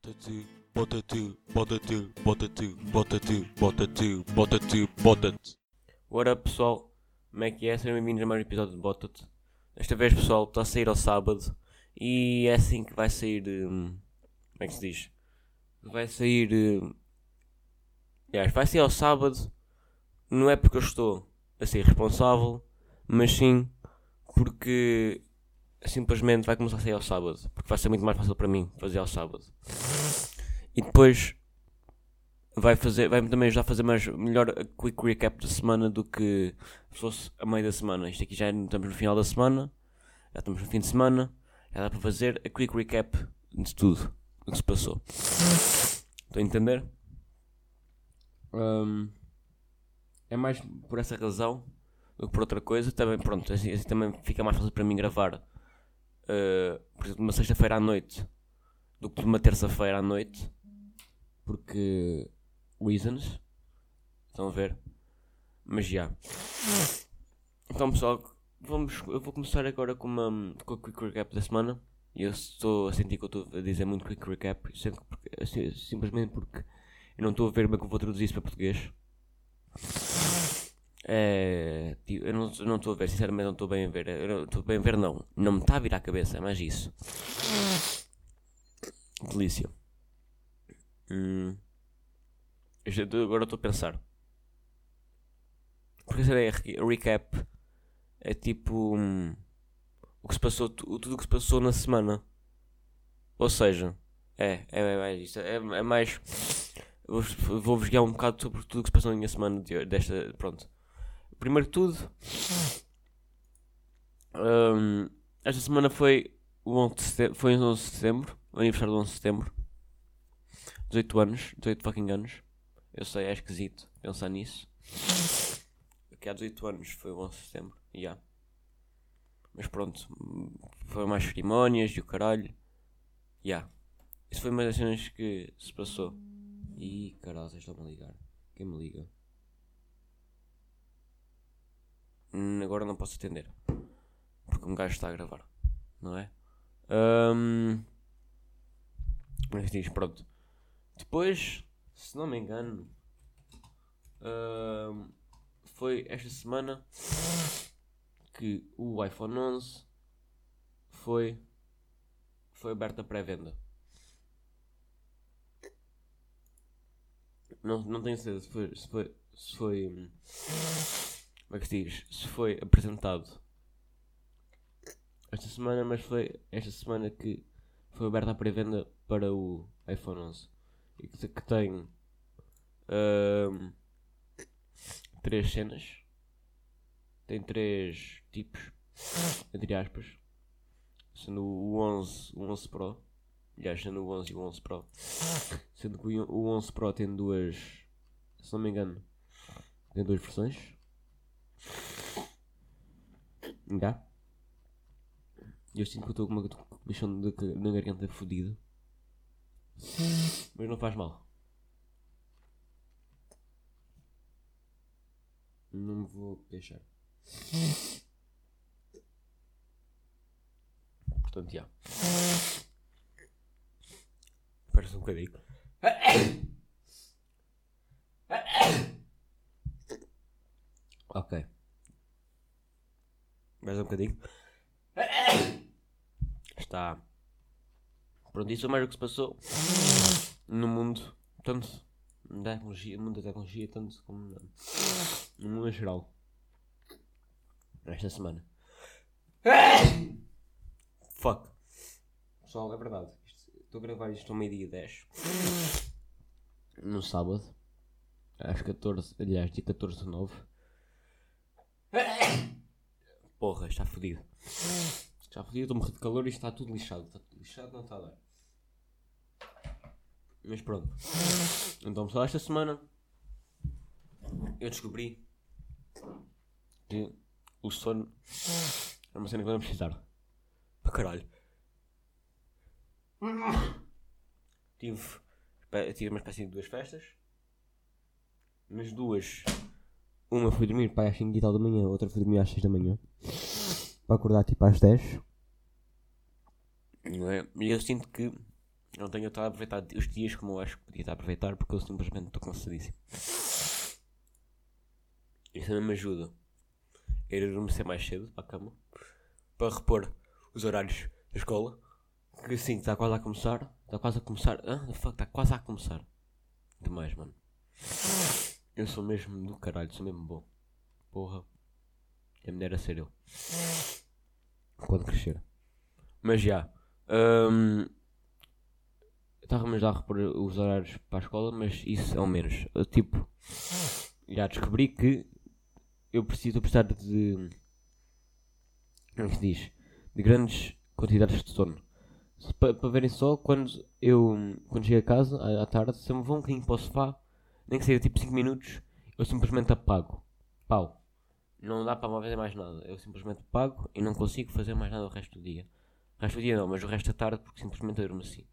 Bota tu, bota tu, bota tu, bota tu, bota tu, bota tu, bota tu, bota tu. What up pessoal? Como é que é? Sejam bem-vindos a mais um episódio de Bota-te. Desta vez pessoal está a sair ao sábado e é assim que vai sair. hum, como é que se diz? Vai sair. hum, aliás, vai sair ao sábado. Não é porque eu estou a ser responsável, mas sim porque simplesmente vai começar a sair ao sábado. Porque vai ser muito mais fácil para mim fazer ao sábado. E depois vai fazer, vai também ajudar a fazer mais, melhor a quick recap da semana do que se fosse a meio da semana. Isto aqui já é- estamos no final da semana, já estamos no fim de semana, já dá para fazer a quick recap de tudo o que se passou. Estão a entender? Hum, é mais por essa razão do que por outra coisa. Também, pronto, assim, assim também fica mais fácil para mim gravar, uh, por exemplo, uma sexta-feira à noite do que uma terça-feira à noite porque reasons estão a ver mas já então pessoal vamos, eu vou começar agora com, uma, com a quick recap da semana eu estou a sentir que eu estou a dizer muito quick recap assim, simplesmente porque eu não estou a ver como é que eu vou traduzir isso para português é, tipo, eu não não estou a ver, sinceramente não estou bem a ver. Eu não estou bem a ver, não. Não me está a virar a cabeça, é mais isso. Delícia. Hum. Agora estou a pensar. Porque re- recap é tipo hum, o que se passou, tu- tudo o que se passou na semana. Ou seja, é, é, é mais isso. É, é mais. Vou-vos guiar um bocado sobre tudo o que se passou na minha semana de, desta. Pronto. Primeiro de tudo, hum, esta semana foi o 11 de setembro, foi o 11 de setembro, o aniversário do 11 de setembro. 18 anos, 18 fucking anos. Eu sei, é esquisito pensar nisso. Porque há 18 anos foi o 11 de setembro, já. Mas pronto, foram mais cerimónias e o caralho. Já. Isso foi uma das cenas que se passou. Ih, caralho, vocês estão-me a ligar. Quem me liga? Hum, agora não posso atender. Porque um gajo está a gravar. Não é? Hum, Mas diz, pronto. Depois, se não me engano, hum, foi esta semana que o iPhone 11 foi, foi aberto a pré-venda. Não, não tenho certeza se foi, se foi, se foi como é que se diz? Se foi apresentado esta semana, mas foi esta semana que foi aberta a pré-venda para o iPhone 11 e que, tem ahm, três cenas, tem três tipos, entre aspas, sendo o 11, o 11 Pro, aliás, sendo o 11 e o 11 Pro, sendo que o o 11 Pro tem duas, se não me engano, tem duas versões. Já. Eu sinto que eu estou com uma de, na garganta fodida. Mas não faz mal. Não me vou queixar. Portanto, já. Espera-se um bocadinho. Ok. Mais um bocadinho. Está. Pronto, isso é o que se passou no mundo, tanto da tecnologia, no mundo da tecnologia, tanto como no mundo em geral. Esta semana. Fuck. Pessoal, é verdade. Estou a gravar isto ao meio-dia 10. No sábado. Às 14. Aliás, dia 14 de 9. Porra, está fodido. Está fodido, estou morrendo de calor e está tudo lixado. Está tudo lixado, não está a dar. Mas pronto. Então, pessoal, esta semana eu descobri que o sono é uma cena que não precisar. Para caralho. Tive, tive uma espécie de duas festas. Nas duas, uma fui dormir para às 5 e tal da manhã, outra fui dormir às 6 da manhã. Para acordar tipo às 10. Não é? E eu sinto que Não tenho estado a aproveitar os dias como eu acho que podia estar a aproveitar porque eu simplesmente estou cansadíssimo. Isso não me ajuda. a Ir adormecer mais cedo para a cama para repor os horários da escola. Que assim, está quase a começar. Está quase a começar. Ah, the fuck, está quase a começar. Demais, mano. Eu sou mesmo do caralho, sou mesmo bom. Porra. A mulher a ser eu. Quando crescer. Mas já. hum, Estava-me já a repor os horários para a escola, mas isso é o menos. Eu, tipo, já descobri que eu preciso precisar de. Como é se diz? De grandes quantidades de sono. Para verem só, quando eu quando chego a casa, à, à tarde, se eu me vou um bocadinho para o sofá, nem que seja tipo 5 minutos, eu simplesmente apago. Pau. Não dá para fazer mais nada. Eu simplesmente apago e não consigo fazer mais nada o resto do dia. O resto do dia não, mas o resto da tarde porque simplesmente assim.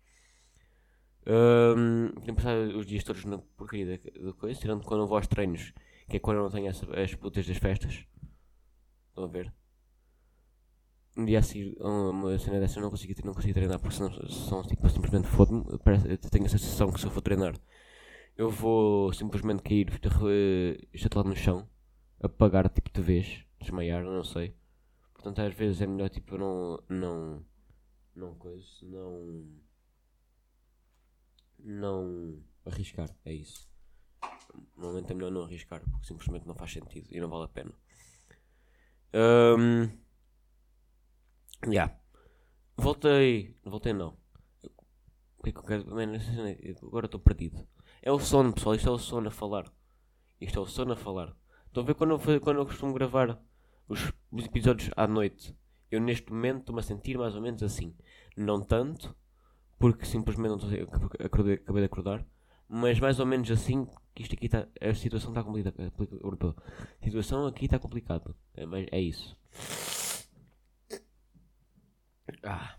Um, tenho passado os dias todos na porcaria da, da coisa, tirando quando eu vou aos treinos, que é quando eu não tenho essa, as putas das festas. Estão a ver? Um dia a seguir, uma cena dessa, eu não consigo, não consigo treinar porque senão, senão tipo, simplesmente. Parece- Eu tenho a sensação que se eu for treinar, eu vou simplesmente cair uh, estatelado no chão, apagar tipo de vez, desmaiar, não sei. Portanto, às vezes é melhor tipo não. não. não coisa, não não arriscar, é isso. Normalmente é melhor não arriscar, porque simplesmente não faz sentido e não vale a pena. Um, yeah. Voltei. Voltei não. O que é que eu quero. Mano, agora estou perdido. É o sono, pessoal. Isto é o sono a falar. Isto é o sono a falar. Estão a ver quando eu, quando eu costumo gravar os, os episódios à noite? Eu neste momento estou-me a sentir mais ou menos assim. Não tanto, porque simplesmente não porque acordei- acabei de acordar, mas mais ou menos assim, que isto aqui está, a situação está complicada, a situação aqui está complicada, é, mas é isso. Ah.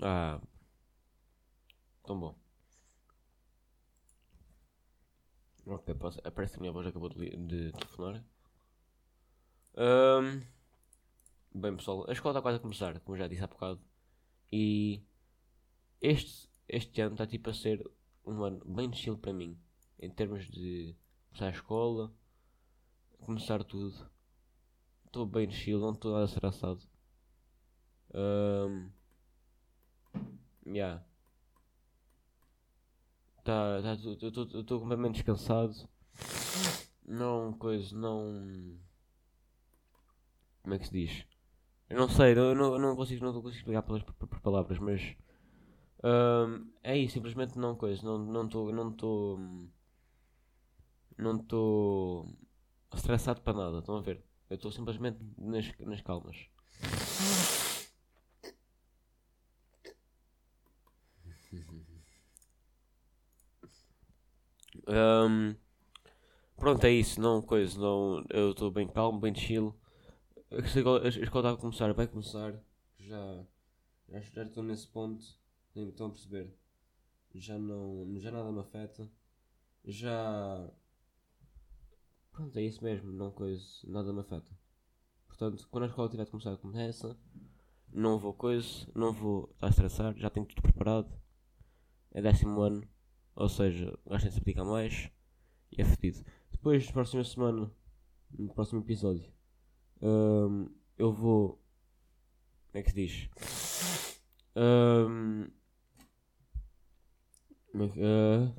Ah. Tão bom. Ok, posso, aparece que a minha voz acabou de, de telefonar. Ahm, bem pessoal, a escola está quase a começar, como já disse há bocado. E este, este ano está tipo a ser um ano bem chill para mim. Em termos de começar a escola, começar tudo. Estou bem chill, não estou nada estressado. Um, yeah. Tá, tá, estou completamente descansado. Não, coisa, não. Como é que se diz? Não sei, eu não, não consigo, não consigo explicar pelas, por, por palavras, mas. ahm, é isso, simplesmente não coisa, não estou. Não estou. Não estou. Estressado para nada, estão a ver? Eu estou simplesmente nas, nas calmas. Ahm, pronto, é isso, não coisa, não. Eu estou bem calmo, bem chill. A escola a escola está a começar, vai começar. Já, já, estou nesse ponto. Nem estão a perceber. Já não. Já nada me afeta. Já. Pronto, é isso mesmo, não coisa. Nada me afeta. Portanto, quando a escola tiver de começar, começa. Não vou coisa, não vou estar a estressar, já tenho tudo preparado. É décimo ano, ou seja, o gajo tem de se dedicar mais e é fedido. Depois, na próxima semana, no próximo episódio, hum, eu vou. Como é que se diz? Hum, que. ah,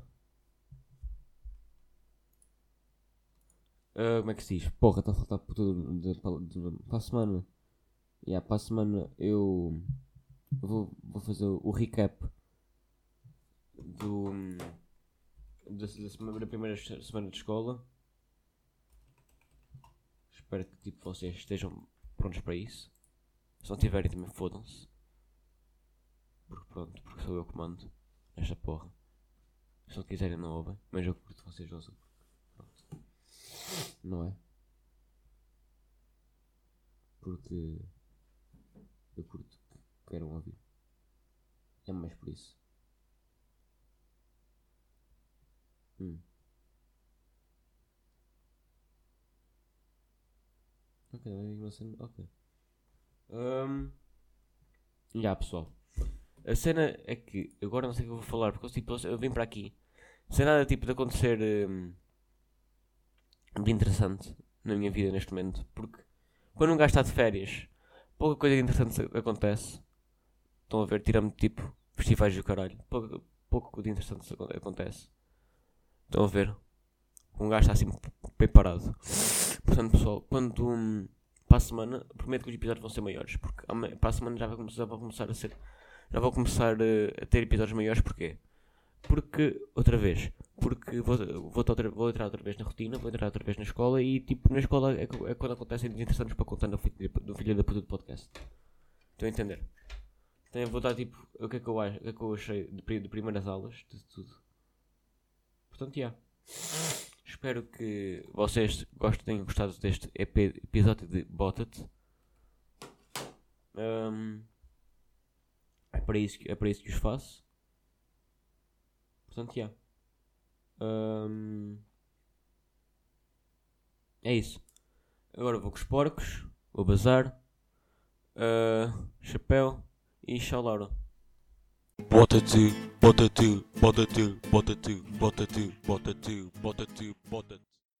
ah, como é que se diz? Porra, está a faltar por tudo para a semana. Yeah, para a semana eu vou, vou fazer o recap do, da, da semana- da primeira se- semana de escola. Espero que tipo, vocês estejam prontos para isso. Se não tiverem também fodam-se. Porque pronto, porque sou eu que mando esta porra. Se não quiserem não ouvem, mas eu curto vocês ouçam. Pronto. Não é? Porque eu curto que queiram ouvir. É mais por isso. Hum. Ok, não é uma cena- Ok. Um, já pessoal. A cena é que, agora não sei o que eu vou falar, porque tipo, eu vim para aqui sem nada tipo de acontecer hum, de interessante na minha vida neste momento. Porque quando um gajo está de férias, pouca coisa de interessante acontece. Estão a ver, tirando tipo festivais do caralho. Pouco, pouco de interessante acontece. Estão a ver? Um gajo está assim bem parado. Portanto, pessoal, quando hum, para a semana, prometo que os episódios vão ser maiores. Porque para a semana já vai começar, vai começar a ser. Já vou começar a, a ter episódios maiores. Porquê? Porque, outra vez, porque vou, vou, outra, vou entrar outra vez na rotina, vou entrar outra vez na escola e, tipo, na escola é, é quando acontecem interessantes para contar no filho, no filho da puta do podcast. Estão a entender? Então eu vou dar, tipo, o que é que eu, acho, o que é que eu achei de, de primeiras aulas, de tudo. Portanto, já. Yeah. Espero que vocês gostem, tenham gostado deste EP, episódio de Botat. Um, é, para isso, é para isso que os faço. Portanto, yeah. Um, é isso. Agora vou com os porcos, vou bazar, uh, chapéu e tchau Laura. Bota tu, bota tu, bota tu, bota tu, bota tu, bota tu, bota tu, bota tu.